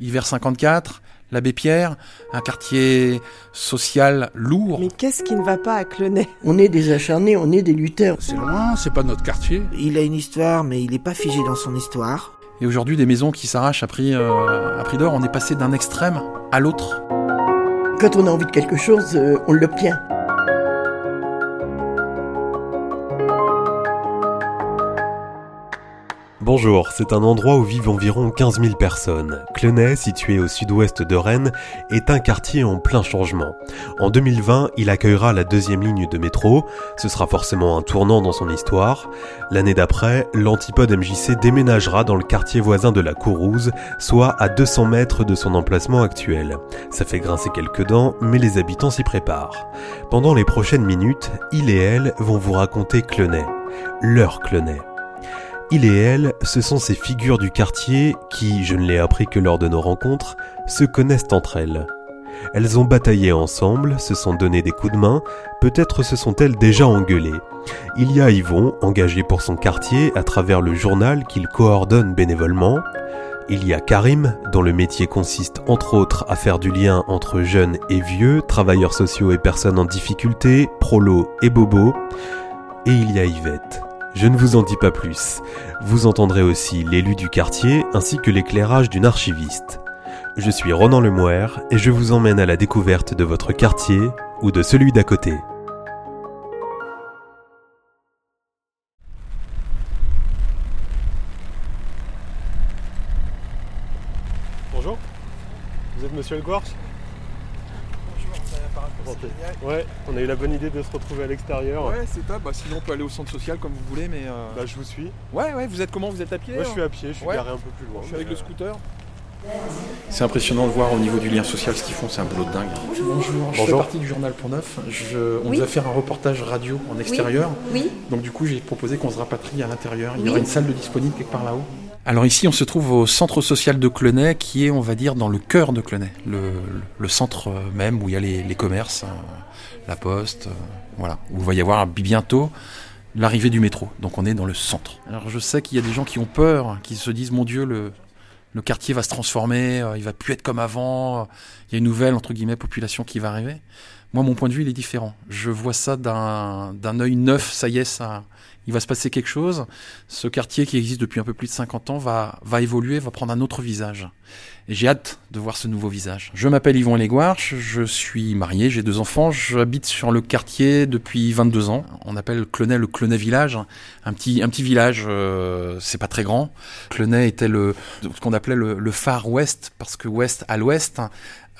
Hiver 54, l'abbé Pierre, un quartier social lourd. Mais qu'est-ce qui ne va pas à Clenay? On est des acharnés, on est des lutteurs. C'est loin, c'est pas notre quartier. Il a une histoire, mais il n'est pas figé dans son histoire. Et aujourd'hui, des maisons qui s'arrachent à prix, euh, à prix d'or. On est passé d'un extrême à l'autre. Quand on a envie de quelque chose, euh, on l'obtient. Bonjour, c'est un endroit où vivent environ 15 000 personnes. Clenay, situé au sud-ouest de Rennes, est un quartier en plein changement. En 2020, il accueillera la deuxième ligne de métro, ce sera forcément un tournant dans son histoire. L'année d'après, l'antipode MJC déménagera dans le quartier voisin de la Courouse, soit à 200 mètres de son emplacement actuel. Ça fait grincer quelques dents, mais les habitants s'y préparent. Pendant les prochaines minutes, il et elle vont vous raconter Clenay. Leur Clenay. Il et elle, ce sont ces figures du quartier qui, je ne l'ai appris que lors de nos rencontres, se connaissent entre elles. Elles ont bataillé ensemble, se sont donné des coups de main, peut-être se sont-elles déjà engueulées. Il y a Yvon, engagé pour son quartier à travers le journal qu'il coordonne bénévolement. Il y a Karim, dont le métier consiste entre autres à faire du lien entre jeunes et vieux, travailleurs sociaux et personnes en difficulté, prolos et bobos. Et il y a Yvette. Je ne vous en dis pas plus. Vous entendrez aussi l'élu du quartier ainsi que l'éclairage d'une archiviste. Je suis Ronan Lemouer et je vous emmène à la découverte de votre quartier ou de celui d'à côté. Bonjour, vous êtes monsieur Le Bonjour, Ouais, on a eu la bonne idée de se retrouver à l'extérieur. Ouais, c'est top. Bah, sinon, on peut aller au centre social comme vous voulez, mais. euh, Bah, je vous suis. Ouais, ouais, vous êtes comment? Vous êtes à pied Moi, je hein? suis à pied, je suis Ouais. garé un peu plus loin. Je suis avec le euh, scooter. C'est impressionnant de voir au niveau du lien social ce qu'ils font, c'est un boulot de dingue. Bonjour, je fais Bonjour. partie du journal Pont Neuf. Je- on Oui. nous a fait un reportage radio en extérieur. Oui, Donc du coup, j'ai proposé qu'on se rapatrie à l'intérieur. Il y Oui. aura une salle de disponible quelque part là-haut. Alors ici, on se trouve au centre social de Clenay, qui est, on va dire, dans le cœur de Clenay, le, centre euh, même où il y a les, commerces, euh, la poste, euh, voilà, où il va y avoir bientôt l'arrivée du métro. Donc on est dans le centre. Alors je sais qu'il y a des gens qui ont peur, qui se disent, mon Dieu, le, le quartier va se transformer, euh, il va plus être comme avant, il y a une nouvelle, entre guillemets, population qui va arriver. Moi, mon point de vue, il est différent. Je vois ça d'un œil neuf, ça y est, ça, il va se passer quelque chose. Ce quartier qui existe depuis un peu plus de 50 ans va, va évoluer, va prendre un autre visage. Et j'ai hâte de voir ce nouveau visage. Je m'appelle Yvon Léguarche, je suis marié, j'ai deux enfants, j'habite sur le quartier depuis 22 ans. On appelle Clenay le Clenay Village, un petit, un petit village, euh, c'est pas très grand. Clenay était le, ce qu'on appelait le, le phare ouest, parce que ouest à l'ouest,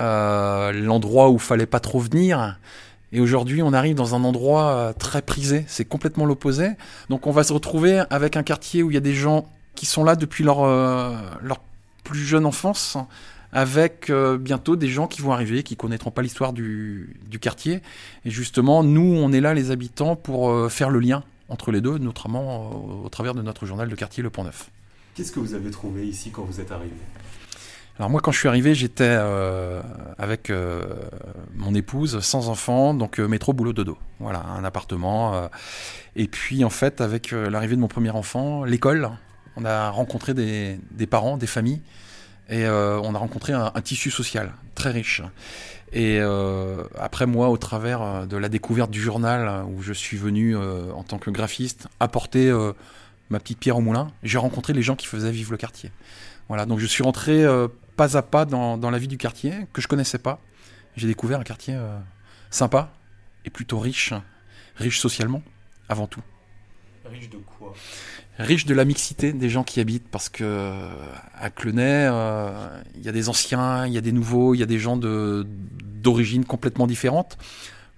euh, l'endroit où fallait pas trop venir. Et aujourd'hui, on arrive dans un endroit euh, très prisé. C'est complètement l'opposé. Donc, on va se retrouver avec un quartier où il y a des gens qui sont là depuis leur, euh, leur plus jeune enfance, avec euh, bientôt des gens qui vont arriver, qui connaîtront pas l'histoire du, du quartier. Et justement, nous, on est là, les habitants, pour faire le lien entre les deux, notamment au travers de notre journal de quartier Le Pont Neuf. Qu'est-ce que vous avez trouvé ici quand vous êtes arrivé? Alors moi, quand je suis arrivé, j'étais euh, avec euh, mon épouse, sans enfant, donc euh, métro, boulot, dodo. Voilà, un appartement. et puis, en fait, avec l'arrivée de mon premier enfant, l'école, on a rencontré des, parents, des familles, et on a rencontré un, tissu social très riche. Et après moi, au travers de la découverte du journal, où je suis venu en tant que graphiste apporter ma petite pierre au moulin, j'ai rencontré les gens qui faisaient vivre le quartier. Voilà, donc je suis rentré pas à pas dans, dans la vie du quartier que je connaissais pas. J'ai découvert un quartier euh, sympa et plutôt riche, riche socialement avant tout. Riche de quoi? Riche de la mixité des gens qui habitent parce que euh, à Clenay, euh, il y a des anciens, il y a des nouveaux, il y a des gens de d'origines complètement différentes.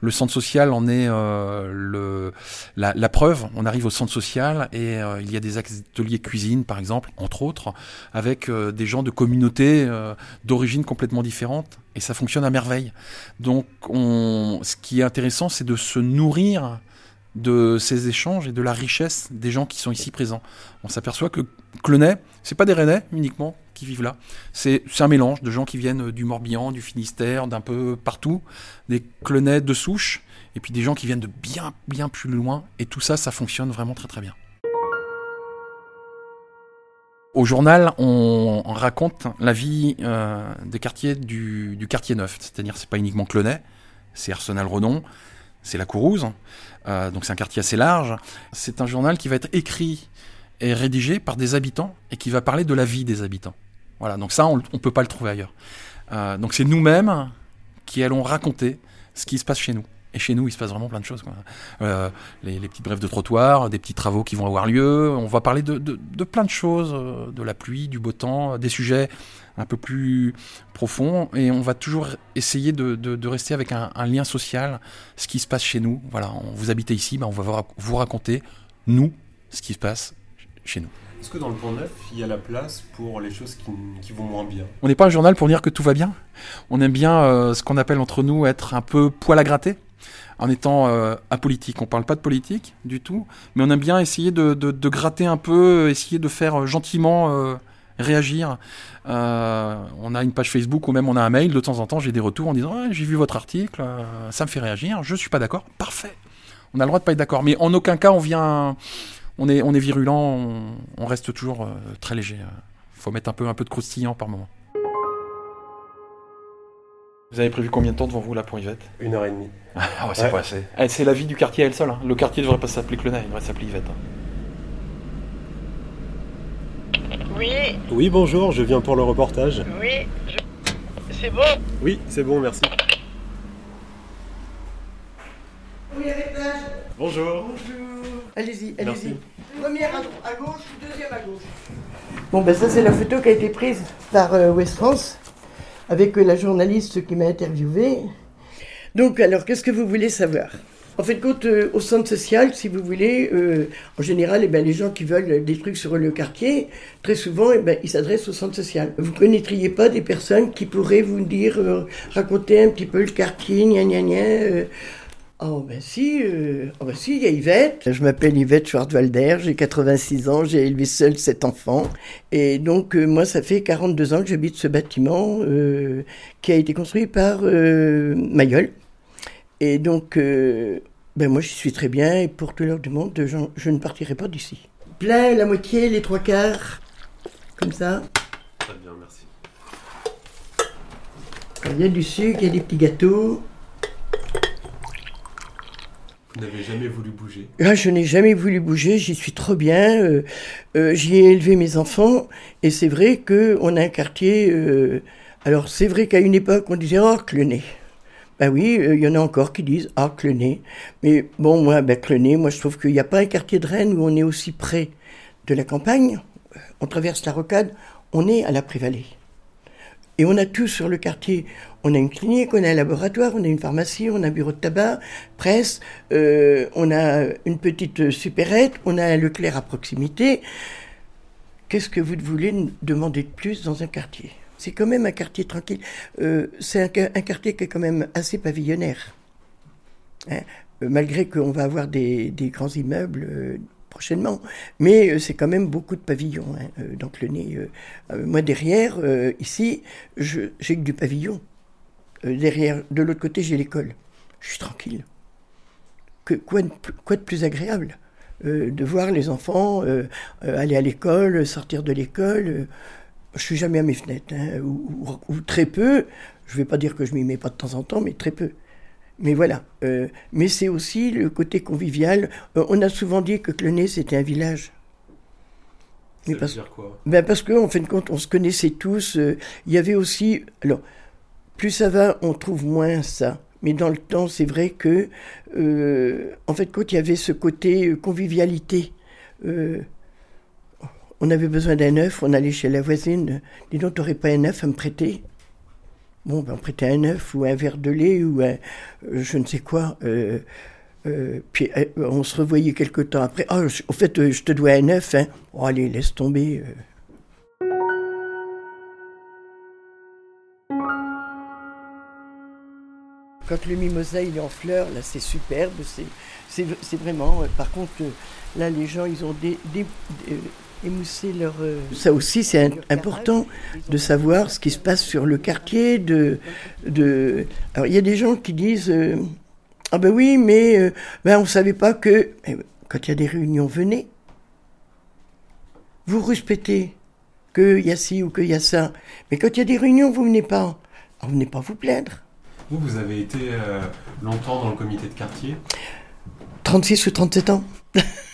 Le centre social en est euh, la, preuve. On arrive au centre social et euh, il y a des ateliers cuisine, par exemple, entre autres, avec euh, des gens de communautés d'origines complètement différentes. Et ça fonctionne à merveille. Donc, on, ce qui est intéressant, c'est de se nourrir de ces échanges et de la richesse des gens qui sont ici présents. On s'aperçoit que Clenay, c'est pas des Rennais uniquement vivent là. C'est un mélange de gens qui viennent du Morbihan, du Finistère, d'un peu partout, des Clenais de souche, et puis des gens qui viennent de bien, bien plus loin. Et tout ça, ça fonctionne vraiment très très bien. Au journal, on, raconte la vie euh, des quartiers du, quartier neuf, c'est-à-dire c'est pas uniquement Clenay, c'est Arsenal-Redon, c'est la Courouse, euh, donc c'est un quartier assez large. C'est un journal qui va être écrit et rédigé par des habitants et qui va parler de la vie des habitants. Voilà, donc ça, on ne peut pas le trouver ailleurs. Euh, donc c'est nous-mêmes qui allons raconter ce qui se passe chez nous. Et chez nous, il se passe vraiment plein de choses. Euh, les, petites brèves de trottoir, des petits travaux qui vont avoir lieu. On va parler de, plein de choses, euh, de la pluie, du beau temps, des sujets un peu plus profonds. Et on va toujours essayer de, rester avec un, lien social, ce qui se passe chez nous. Voilà, vous habitez ici, ben on va vous raconter, nous, ce qui se passe chez nous. Est-ce que dans le Pont Neuf, il y a la place pour les choses qui, vont moins bien On n'est pas un journal pour dire que tout va bien. On aime bien euh, ce qu'on appelle entre nous être un peu poil à gratter, en étant euh, apolitique. On parle pas de politique du tout, mais on aime bien essayer de, gratter un peu, essayer de faire gentiment euh, réagir. on a une page Facebook ou même on a un mail. De temps en temps, j'ai des retours en disant j'ai vu votre article, ça me fait réagir. Je suis pas d'accord. Parfait. On a le droit de pas être d'accord, mais en aucun cas on vient on est, on est virulent, on, reste toujours euh, très léger. Il faut mettre un peu, un peu de croustillant par moment. Vous avez prévu combien de temps devant vous là pour Yvette? Une heure et demie. Ah ouais, c'est pas assez. Eh, c'est la vie du quartier elle seule. Hein. Le quartier ne devrait pas s'appeler Clenay, il devrait s'appeler Yvette. Hein. Oui. Oui, bonjour, je viens pour le reportage. Oui, c'est bon? Oui, c'est bon, merci. Oui, avec Bonjour. Bonjour. Allez-y, allez-y. Première à, gauche, deuxième à gauche. Bon, ben ça, c'est la photo qui a été prise par euh, West France avec euh, la journaliste qui m'a interviewé. Donc, alors, qu'est-ce que vous voulez savoir? En fait, compte, euh, au centre social, si vous voulez, en général, eh ben, les gens qui veulent des trucs sur le quartier, très souvent, eh ben, ils s'adressent au centre social. Vous ne connaîtriez pas des personnes qui pourraient vous dire, raconter un petit peu le quartier, gna gna gna, Oh ben si, euh, oh ben si, il y a Yvette. Je m'appelle Yvette Schwartwalder, j'ai 86 ans, j'ai élevé seul sept enfants. Et donc euh, moi, ça fait 42 ans que j'habite ce bâtiment euh, qui a été construit par Mayol. Et donc, ben moi j'y suis très bien et pour tout l'heure du monde, je, je ne partirai pas d'ici. Plein, la moitié, les trois quarts, comme ça. Très bien, merci. Il y a du sucre, il y a des petits gâteaux. N'avez jamais voulu bouger ah, Je n'ai jamais voulu bouger, j'y suis trop bien. Euh, euh, j'y ai élevé mes enfants et c'est vrai qu'on a un quartier. Euh, alors c'est vrai qu'à une époque on disait Oh, Clenay. Ben oui, il y en a encore qui disent Ah, Clenay. Mais bon, moi, ben, moi je trouve qu'il n'y a pas un quartier de Rennes où on est aussi près de la campagne. On traverse la rocade, on est à la Prévalée. Et on a tout sur le quartier. On a une clinique, on a un laboratoire, on a une pharmacie, on a un bureau de tabac, presse, euh, on a une petite supérette, on a Leclerc à proximité. Qu'est-ce que vous voulez demander de plus dans un quartier? C'est quand même un quartier tranquille. Euh, c'est un, quartier qui est quand même assez pavillonnaire. Hein. Euh, malgré qu'on va avoir des, grands immeubles prochainement. Mais c'est quand même beaucoup de pavillons. Hein, donc le nez. moi derrière, ici, j'ai que du pavillon. Euh, derrière, de l'autre côté, j'ai l'école. Je suis tranquille. Quoi, de, plus agréable euh, de voir les enfants euh, aller à l'école, sortir de l'école. je suis jamais à mes fenêtres, hein, ou, très peu. Je ne vais pas dire que je m'y mets pas de temps en temps, mais très peu. Mais voilà. mais c'est aussi le côté convivial. on a souvent dit que Clenay, c'était un village. Ça veut dire quoi? Ben Parce qu'en en fin de compte, on se connaissait tous. Il y avait aussi. Alors, plus ça va, on trouve moins ça. Mais dans le temps, c'est vrai que, euh, en fait, quand il y avait ce côté euh, convivialité, euh, on avait besoin d'un œuf, on allait chez la voisine, dis donc, t'aurais pas un œuf à me prêter? Bon, ben, on prêtait un œuf ou un verre de lait ou un, je ne sais quoi. puis on se revoyait quelque temps après. Ah, au fait, je te dois un œuf. Hein. Oh, allez, laisse tomber. Quand le mimosa il est en fleurs, là c'est superbe, c'est vraiment. Euh, par contre, euh, là les gens ils ont des, euh, leur. Ça aussi c'est important de savoir ce qui se passe sur le quartier. De, de... Alors il y a des gens qui disent ah ben oui mais ben on savait pas que quand il y a des réunions venez. Vous respectez qu'il y a ci ou qu'il y a ça. Mais quand il y a des réunions, vous venez pas. vous venez pas vous plaindre. Vous, vous avez été euh, longtemps dans le comité de quartier? 36 ou 37 ans.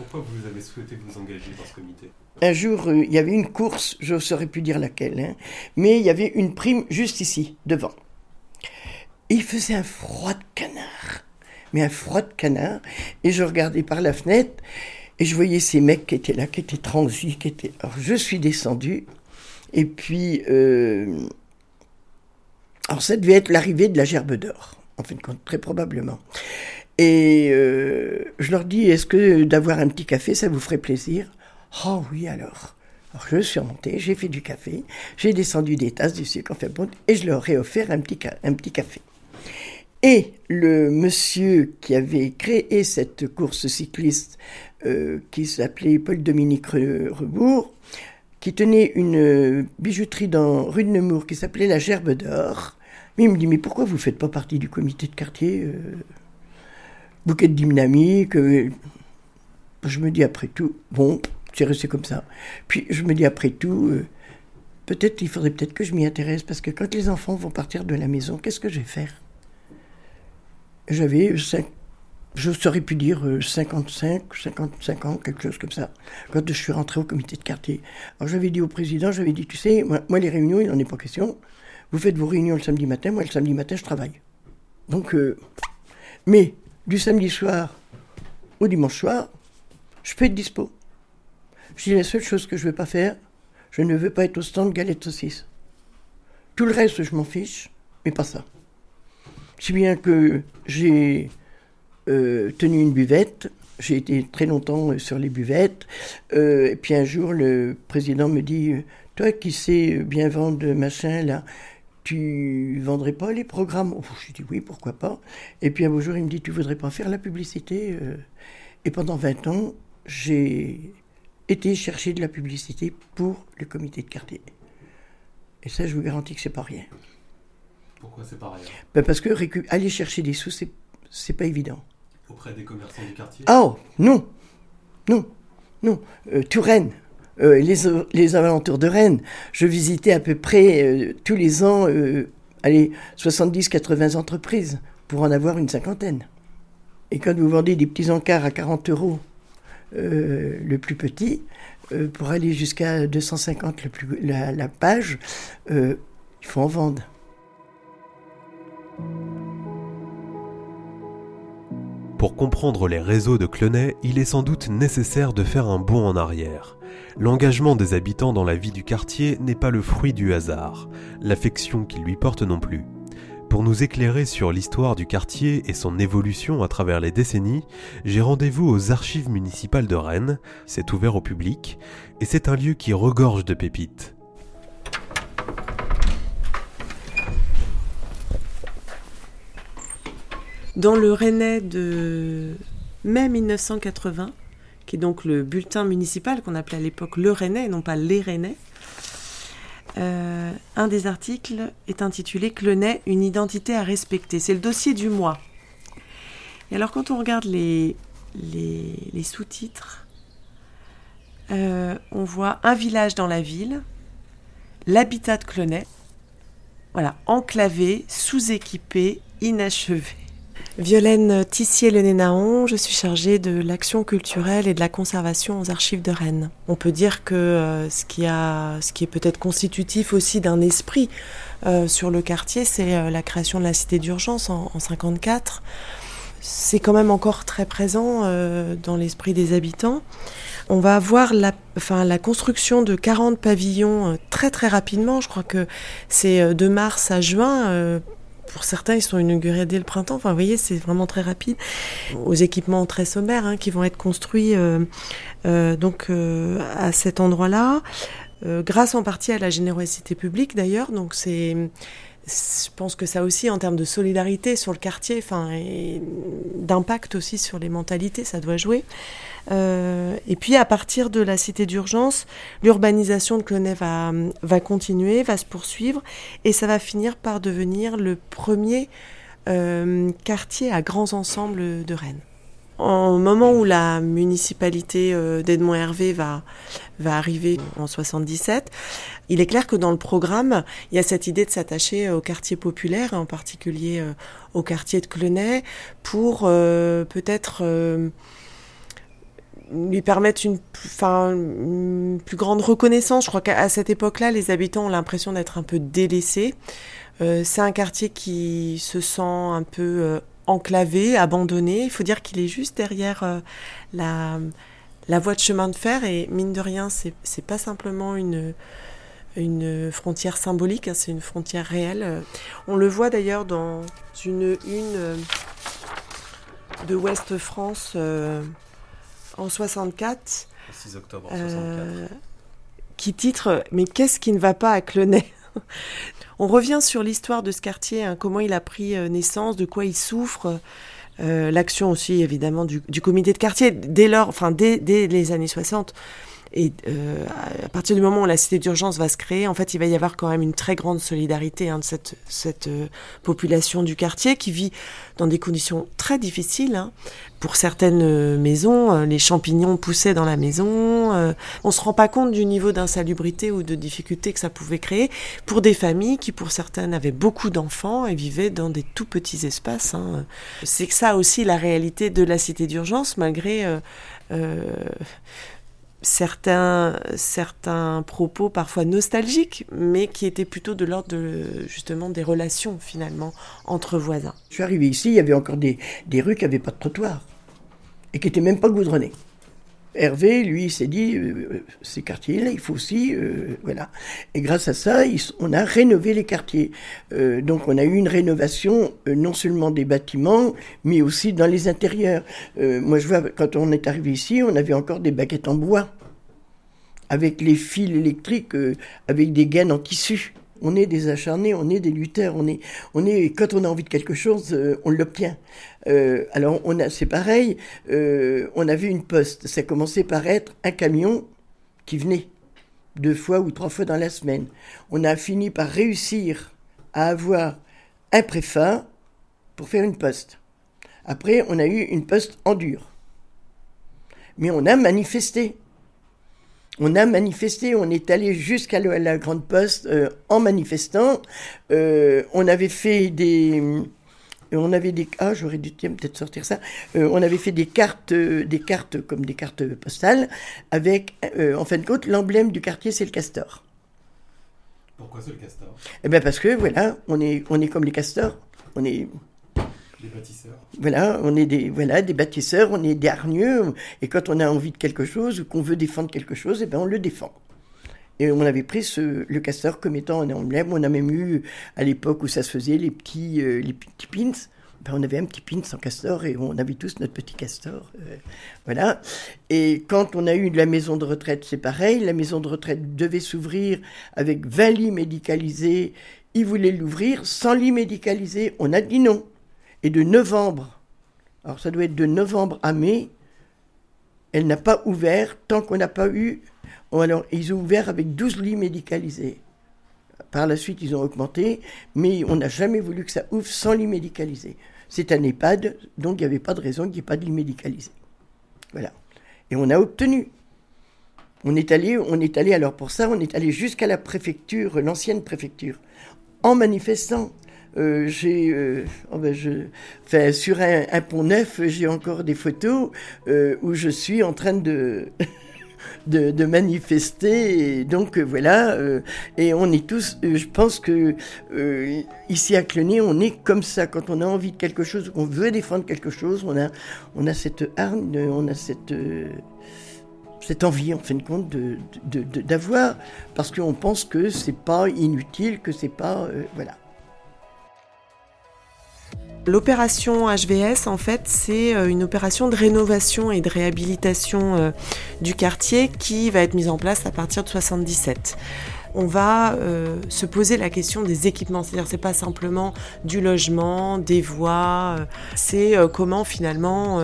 Pourquoi vous avez souhaité vous engager dans ce comité Un jour, euh, il y avait une course, je ne saurais plus dire laquelle, hein, mais il y avait une prime juste ici, devant. il faisait un froid de canard, mais un froid de canard, et je regardais par la fenêtre, et je voyais ces mecs qui étaient là, qui étaient transis, qui étaient... Alors je suis descendu, et puis... Euh, alors ça devait être l'arrivée de la gerbe d'or, en fin de compte, très probablement. Et euh, je leur dis, est-ce que d'avoir un petit café, ça vous ferait plaisir? Oh oui alors. Alors je suis remonté, j'ai fait du café, j'ai descendu des tasses du sucre, fait bon, et je leur ai offert un petit, un petit café. Et le monsieur qui avait créé cette course cycliste, euh, qui s'appelait Paul-Dominique Rebourg, qui tenait une bijouterie dans rue de Nemours qui s'appelait la Gerbe d'Or, il me dit, mais pourquoi vous ne faites pas partie du comité de quartier euh, bouquet de dynamique. je me dis après tout, bon, c'est resté comme ça. Puis je me dis après tout, euh, peut-être il faudrait peut-être que je m'y intéresse parce que quand les enfants vont partir de la maison, qu'est-ce que je vais faire? J'avais je saurais pu dire 55, 55 ans, quelque chose comme ça, quand je suis rentré au comité de quartier. Alors j'avais dit au président, j'avais dit, tu sais, moi, les réunions, il n'en est pas question. Vous faites vos réunions le samedi matin, moi le samedi matin, je travaille. Donc, euh, mais du samedi soir au dimanche soir, je peux être dispo. Je dis la seule chose que je ne veux pas faire, je ne veux pas être au stand galette saucisse. Tout le reste, je m'en fiche, mais pas ça. Si bien que j'ai euh, tenu une buvette, j'ai été très longtemps euh, sur les buvettes, euh, et puis un jour, le président me dit Toi qui sais bien vendre machin, là, tu vendrais pas les programmes oh, Je dis oui, pourquoi pas. Et puis un beau jour, il me dit, tu voudrais pas faire la publicité euh Et pendant 20 ans, j'ai été chercher de la publicité pour le comité de quartier. Et ça, je vous garantis que c'est pas rien. Pourquoi c'est pas rien? Ben Parce que aller chercher des sous, c'est, c'est pas évident. Auprès des commerçants du quartier? Oh, non Non Non euh, Touraine euh, les, alentours de Rennes. Je visitais à peu près euh, tous les ans, euh, allez, 70-80 entreprises pour en avoir une cinquantaine. Et quand vous vendez des petits encarts à 40 euros le plus petit, pour aller jusqu'à 250 le la page, il faut en vendre. Pour comprendre les réseaux de Clenay, il est sans doute nécessaire de faire un bond en arrière. L'engagement des habitants dans la vie du quartier n'est pas le fruit du hasard, l'affection qu'ils lui portent non plus. Pour nous éclairer sur l'histoire du quartier et son évolution à travers les décennies, j'ai rendez-vous aux archives municipales de Rennes, c'est ouvert au public, et c'est un lieu qui regorge de pépites. Dans le Rennais de mai 1980, qui est donc le bulletin municipal qu'on appelait à l'époque le Rennais, non pas les Rennais. Euh, un des articles est intitulé Clenay, une identité à respecter. C'est le dossier du mois. Et alors, quand on regarde les, sous-titres, euh, on voit un village dans la ville, l'habitat de Clenay, voilà, enclavé, sous-équipé, inachevé. Violaine Tissier-Lenénaon, je suis chargée de l'action culturelle et de la conservation aux archives de Rennes. On peut dire que euh, ce, qui est peut-être constitutif aussi d'un esprit euh, sur le quartier, c'est euh, la création de la cité d'urgence en, 1954. C'est quand même encore très présent dans l'esprit des habitants. On va avoir la construction de 40 pavillons très très rapidement. Je crois que c'est de mars à juin pour certains, ils sont inaugurés dès le printemps. Enfin, vous voyez, c'est vraiment très rapide. Aux équipements très sommaires hein, qui vont être construits euh, euh, donc euh, à cet endroit-là, grâce en partie à la générosité publique d'ailleurs. Donc c'est je pense que ça aussi, en termes de solidarité sur le quartier, enfin, et d'impact aussi sur les mentalités, ça doit jouer. Euh, et puis, à partir de la cité d'urgence, l'urbanisation de Clonay va, continuer, va se poursuivre, et ça va finir par devenir le premier euh, quartier à grands ensembles de Rennes. Au moment où la municipalité d'Edmond Hervé va, arriver en 77, il est clair que dans le programme, il y a cette idée de s'attacher au quartier populaire, en particulier au quartier de Clenay, pour peut-être lui permettre une, enfin, une plus grande reconnaissance. Je crois qu'à cette époque-là, les habitants ont l'impression d'être un peu délaissés. Euh, c'est un quartier qui se sent un peu euh, enclavé, abandonné. Il faut dire qu'il est juste derrière euh, la, la voie de chemin de fer et mine de rien, c'est, c'est pas simplement une, une frontière symbolique, hein, c'est une frontière réelle. On le voit d'ailleurs dans une une de Ouest France en 64. 6 octobre 64. Euh, qui titre Mais qu'est-ce qui ne va pas à Clenay? On revient sur l'histoire de ce quartier, hein, comment il a pris euh, naissance, de quoi il souffre. Euh, l'action aussi évidemment du, comité de quartier dès lors, enfin dès, dès les années 60, et euh, à partir du moment où la cité d'urgence va se créer, en fait, il va y avoir quand même une très grande solidarité hein, de cette, euh, population du quartier qui vit dans des conditions très difficiles. Hein. Pour certaines euh, maisons, les champignons poussaient dans la maison. on se rend pas compte du niveau d'insalubrité ou de difficulté que ça pouvait créer pour des familles qui, pour certaines, avaient beaucoup d'enfants et vivaient dans des tout petits espaces. Hein. C'est ça aussi la réalité de la cité d'urgence, malgré certains, certains propos parfois nostalgiques, mais qui étaient plutôt de l'ordre justement des relations finalement entre voisins. Je suis arrivé ici, il y avait encore des, des rues qui n'avaient pas de trottoir et qui n'étaient même pas goudronnées. Hervé, lui, s'est dit, euh, euh, ces quartiers-là, il faut aussi, euh, voilà. Et grâce à ça, on a rénové les quartiers. donc, on a eu une rénovation non seulement des bâtiments, mais aussi dans les intérieurs. moi, je vois, quand on est arrivé ici, on avait encore des baguettes en bois, avec les fils électriques, avec des gaines en tissu on est des acharnés, on est des lutteurs, on est, on est, quand on a envie de quelque chose, euh, on l'obtient. Euh, alors on a, c'est pareil, euh, on a vu une poste, ça commençait par être un camion qui venait deux fois ou trois fois dans la semaine. On a fini par réussir à avoir un préfat pour faire une poste. Après, on a eu une poste en dur. Mais on a manifesté on a manifesté, on est allé jusqu'à la, Grande Poste euh, en manifestant. Euh, on avait fait des... On avait des ah j'aurais dû peut-être sortir ça. Euh, on avait fait des cartes, des cartes comme des cartes postales avec en fin de compte l'emblème du quartier c'est le castor. Pourquoi c'est le castor? Eh bien parce que voilà on est on est comme les castors. On est des bâtisseurs. Voilà, on est des, voilà, des bâtisseurs, on est des hargneux, et quand on a envie de quelque chose ou qu'on veut défendre quelque chose, et eh ben on le défend. Et on avait pris ce, le castor comme étant un emblème. On a même eu, à l'époque où ça se faisait, les petits, euh, les petits pins. Ben, on avait un petit pin sans castor et on avait tous notre petit castor. Euh, voilà. Et quand on a eu la maison de retraite, c'est pareil. La maison de retraite devait s'ouvrir avec 20 lits médicalisés. Ils voulaient l'ouvrir sans lits médicalisés. On a dit non. Et de novembre, alors ça doit être de novembre à mai, elle n'a pas ouvert tant qu'on n'a pas eu. Alors, ils ont ouvert avec 12 lits médicalisés. Par la suite, ils ont augmenté, mais on n'a jamais voulu que ça ouvre sans lit médicalisé. C'est un EHPAD, donc il n'y avait pas de raison qu'il n'y ait pas de lit médicalisé. Voilà. Et on a obtenu. On est allé, on est allé, alors pour ça, on est allé jusqu'à la préfecture, l'ancienne préfecture, en manifestant. Euh, j'ai, euh, oh ben enfin, sur un, pont neuf, j'ai encore des photos euh, où je suis en train de, de, manifester. Donc voilà, et on est tous, je pense que ici à Clenay, on est comme ça. Quand on a envie de quelque chose, qu'on veut défendre quelque chose, on a, on a cette hargne, on a cette cette envie en fin de compte d'avoir parce qu'on pense que c'est pas inutile que c'est pas voilà L'opération HVS, en fait, c'est euh, une opération de rénovation et de réhabilitation euh, du quartier qui va être mise en place à partir de 77 on va euh, se poser la question des équipements. C'est-à-dire, c'est pas simplement du logement, des voies, c'est comment finalement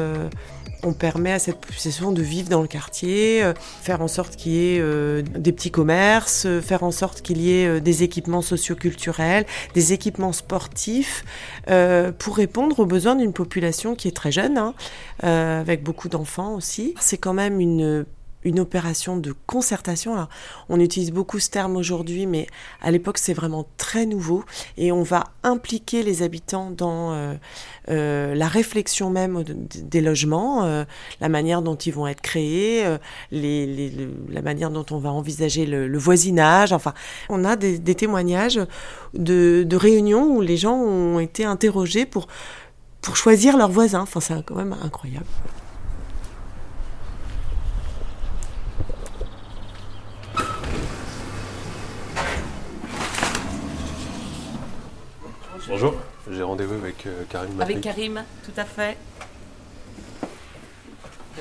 on permet à cette population de vivre dans le quartier, euh, faire en sorte qu'il y ait euh, des petits commerces, euh, faire en sorte qu'il y ait des équipements socioculturels, des équipements sportifs, pour répondre aux besoins d'une population qui est très jeune, hein, avec beaucoup d'enfants aussi. C'est quand même une une opération de concertation. On utilise beaucoup ce terme aujourd'hui, mais à l'époque, c'est vraiment très nouveau. Et on va impliquer les habitants dans euh, euh, la réflexion même des logements, euh, la manière dont ils vont être créés, la manière dont on va envisager le, voisinage. Enfin, on a des, témoignages de, de, réunions où les gens ont été interrogés pour, pour choisir leurs voisins. Enfin, c'est quand même incroyable. Bonjour, j'ai rendez-vous avec euh, Karim. Avec Karim, tout à fait.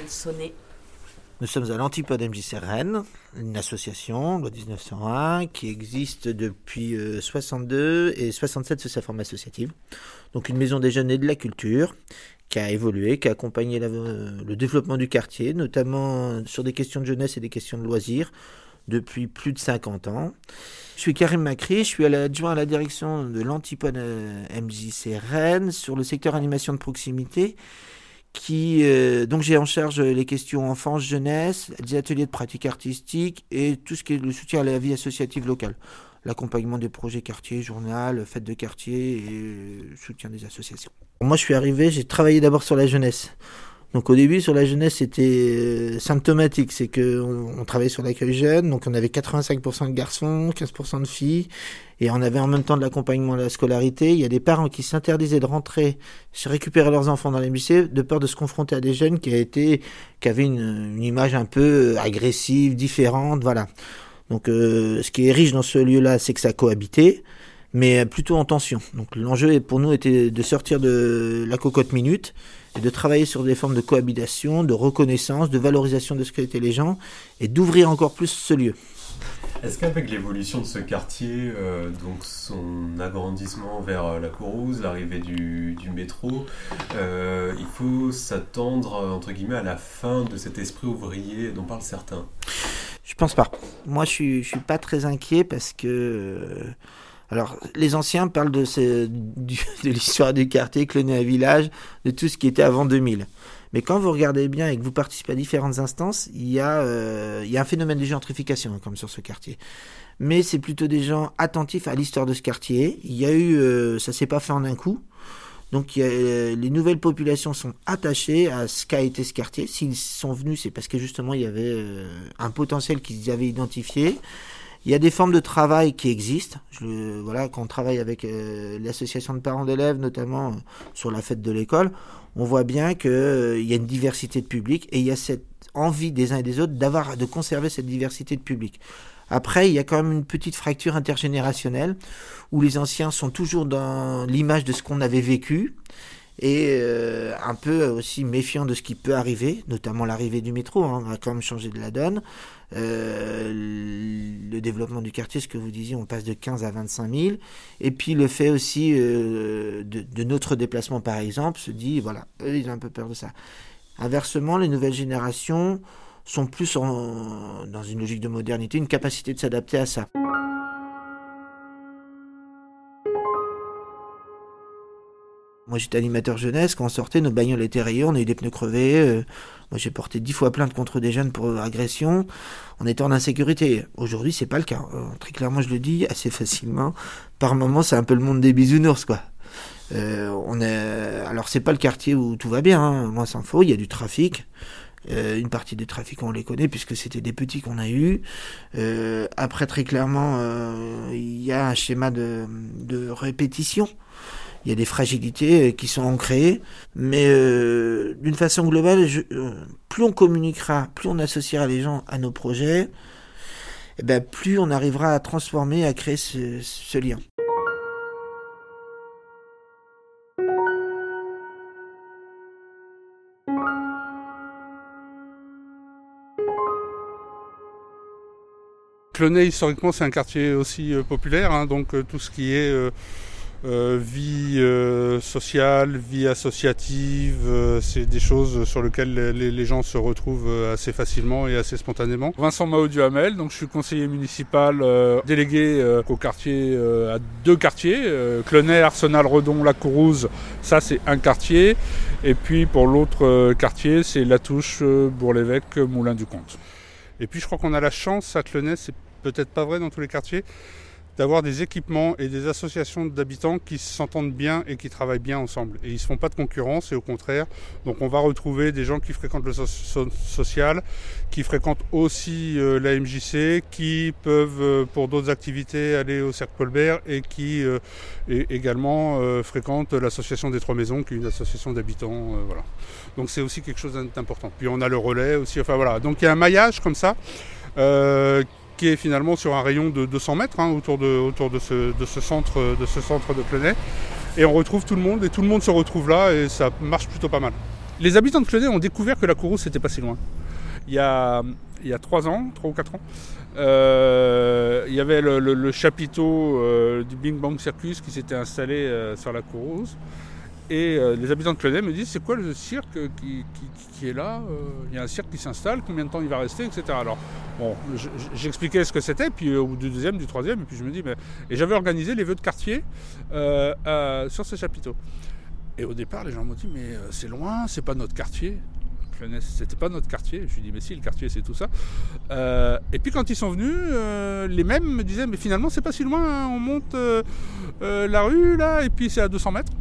sonner. Nous sommes à l'Antipode MJC Rennes, une association, loi 1901, qui existe depuis 62 euh, et 67 sous sa forme associative. Donc une maison des jeunes et de la culture qui a évolué, qui a accompagné le développement du quartier, notamment sur des questions de jeunesse et des questions de loisirs, depuis plus de 50 ans. Je suis Karim Macri, je suis adjoint à la direction de l'Antipode euh, MJC Rennes sur le secteur animation de proximité. Qui, euh, donc j'ai en charge les questions enfance, jeunesse, des ateliers de pratique artistique et tout ce qui est le soutien à la vie associative locale. L'accompagnement des projets quartier, journal, fêtes de quartier et soutien des associations. Moi je suis arrivé, j'ai travaillé d'abord sur la jeunesse. Donc au début sur la jeunesse c'était euh, symptomatique, c'est que on, travaillait sur l'accueil jeune, donc on avait 85% de garçons, 15% de filles, et on avait en même temps de l'accompagnement à la scolarité. Il y a des parents qui s'interdisaient de rentrer, se récupérer leurs enfants dans les lycées de peur de se confronter à des jeunes qui, avaient une, image un peu agressive, différente, voilà. Donc euh, ce qui est riche dans ce lieu-là, c'est que ça cohabitait mais plutôt en tension. Donc l'enjeu pour nous était de sortir de la cocotte minute et de travailler sur des formes de cohabitation, de reconnaissance, de valorisation de ce qu'étaient les gens et d'ouvrir encore plus ce lieu. Est-ce qu'avec l'évolution de ce quartier, euh, donc son agrandissement vers euh, la Courrouze, l'arrivée du, métro, euh, il faut s'attendre entre guillemets à la fin de cet esprit ouvrier dont parlent certains? Je pense pas. Moi, je suis, je suis pas très inquiet parce que alors, les anciens parlent de, l'histoire du quartier, cloné à village, de tout ce qui était avant 2000. Mais quand vous regardez bien et que vous participez à différentes instances, il y a, euh, un phénomène de gentrification, hein, comme sur ce quartier. Mais c'est plutôt des gens attentifs à l'histoire de ce quartier. Il y a eu, euh, ça s'est pas fait en un coup. Donc euh, les nouvelles populations sont attachées à ce qu'a été ce quartier. S'ils sont venus, c'est parce que justement il y avait un potentiel qu'ils avaient identifié. Il y a des formes de travail qui existent. Voilà, quand on travaille avec euh, l'association de parents d'élèves, notamment euh, sur la fête de l'école, on voit bien qu'il euh, y a une diversité de public et il y a cette envie des uns et des autres d'avoir, de conserver cette diversité de public. Après, il y a quand même une petite fracture intergénérationnelle où les anciens sont toujours dans l'image de ce qu'on avait vécu et un peu aussi méfiants de ce qui peut arriver, notamment l'arrivée du métro, hein, on a quand même changé de la donne. Euh, le développement du quartier, ce que vous disiez, on passe de 15 à 25 000. Et puis le fait aussi euh, de, notre déplacement, par exemple, se dit, voilà, eux, ils ont un peu peur de ça. Inversement, les nouvelles générations sont plus dans une logique de modernité, une capacité de s'adapter à ça. Moi j'étais animateur jeunesse, quand on sortait, nos bagnoles étaient rayées, on a eu des pneus crevés. Euh, moi j'ai porté dix fois plainte contre des jeunes pour agression. On était en insécurité. Aujourd'hui c'est pas le cas. Euh, très clairement je le dis assez facilement. Par moments c'est un peu le monde des bisounours quoi. Euh, on est... Alors c'est pas le quartier où tout va bien, hein. moi sans faux, il y a du trafic. Euh, une partie des trafics on les connaît puisque c'était des petits qu'on a eu. Euh, après très clairement il y a un schéma de, de répétition il y a des fragilités euh, qui sont ancrées, mais euh, d'une façon globale, euh, plus on communiquera, plus on associera les gens à nos projets, et eh ben, plus on arrivera à transformer, à créer ce, lien. Clonay, historiquement, c'est un quartier aussi populaire, hein, donc tout ce qui est vie euh, sociale, vie associative, euh, c'est des choses sur lesquelles les, les, gens se retrouvent assez facilement et assez spontanément. Vincent Mao Hamel, donc je suis conseiller municipal délégué au quartier à deux quartiers, Clenay, Arsenal, Redon, La Courouse, ça c'est un quartier, et puis pour l'autre quartier c'est La Touche, Bourg-l'Évêque, Moulin du Comte. Et puis je crois qu'on a la chance à Clenay, c'est peut-être pas vrai dans tous les quartiers, d'avoir des équipements et des associations d'habitants qui s'entendent bien et qui travaillent bien ensemble. Et ils ne se font pas de concurrence et au contraire. Donc on va retrouver des gens qui fréquentent le social, qui fréquentent aussi euh, la MJC, qui peuvent euh, pour d'autres activités aller au Cercle Colbert et qui euh, également fréquentent l'association des Trois Maisons, qui est une association d'habitants. voilà. Donc c'est aussi quelque chose d'important. Puis on a le relais aussi. Enfin voilà. Donc il y a un maillage comme ça qui est finalement sur un rayon de 200 mètres hein, autour, de, autour de, ce, centre, de ce centre de. Et on retrouve tout le monde et tout le monde se retrouve là et ça marche plutôt pas mal. Les habitants de Clenay ont découvert que la Courrousse c'était pas si loin. Il y a, il y a 3 ans, 3 ou 4 ans, euh, il y avait le, chapiteau euh, du Bing Bang Circus qui s'était installé euh, sur la Courrousse. Et euh, les habitants de Clenay me disent c'est quoi le cirque qui, est là euh, Il y a un cirque qui s'installe, combien de temps il va rester, etc. Alors, bon, j'expliquais ce que c'était, puis euh, au bout du deuxième, du troisième, et puis je me dis, mais. Et j'avais organisé les vœux de quartier sur ce chapiteau. Et au départ, les gens m'ont dit, mais c'est loin, c'est pas notre quartier. C'était pas notre quartier. Je lui dis, mais si, le quartier, c'est tout ça. et puis quand ils sont venus, les mêmes me disaient, mais finalement, c'est pas si loin, hein. on monte la rue, là, et puis c'est à 200 mètres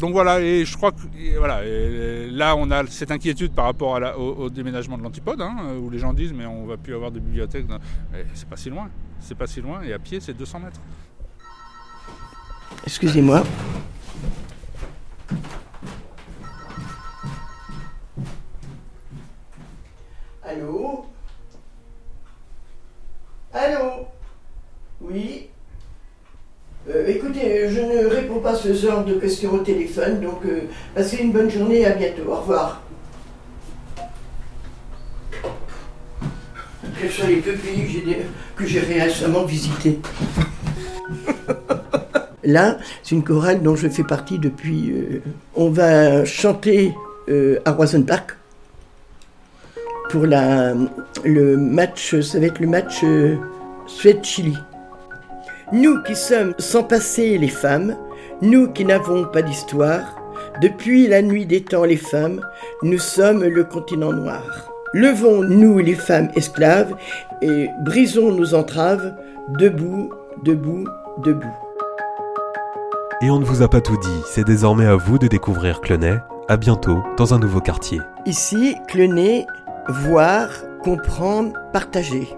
donc voilà, et je crois que voilà, là on a cette inquiétude par rapport au, déménagement de l'antipode, hein, où les gens disent mais on va plus avoir de bibliothèque. C'est pas si loin, c'est pas si loin, et à pied c'est 200 mètres. Excusez-moi. Allô? Allô? Oui? Euh, écoutez, je ne réponds pas à ce genre de questions au téléphone, donc euh, passez une bonne journée à bientôt. Au revoir. Quels sont les deux pays que j'ai récemment visités? Là, c'est une chorale dont je fais partie depuis. Euh, on va chanter à Roisenbach pour la, le match, ça va être le match Suède-Chili. Nous qui sommes sans passé les femmes, nous qui n'avons pas d'histoire, depuis la nuit des temps les femmes, nous sommes le continent noir. Levons-nous les femmes esclaves et brisons nos entraves, debout, debout, debout. Et on ne vous a pas tout dit, c'est désormais à vous de découvrir Clenay. À bientôt dans un nouveau quartier. Ici, Clenay, voir, comprendre, partager.